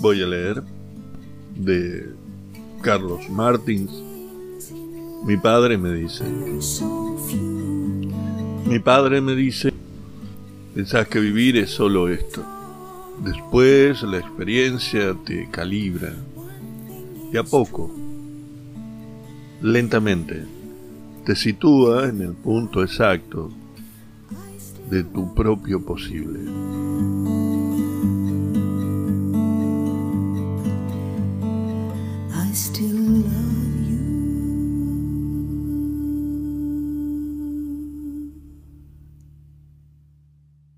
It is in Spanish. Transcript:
Voy a leer de Carlos Martins. Mi padre me dice. Mi padre me dice, pensás que vivir es solo esto. Después la experiencia te calibra. Y a poco, lentamente, te sitúa en el punto exacto de tu propio posible.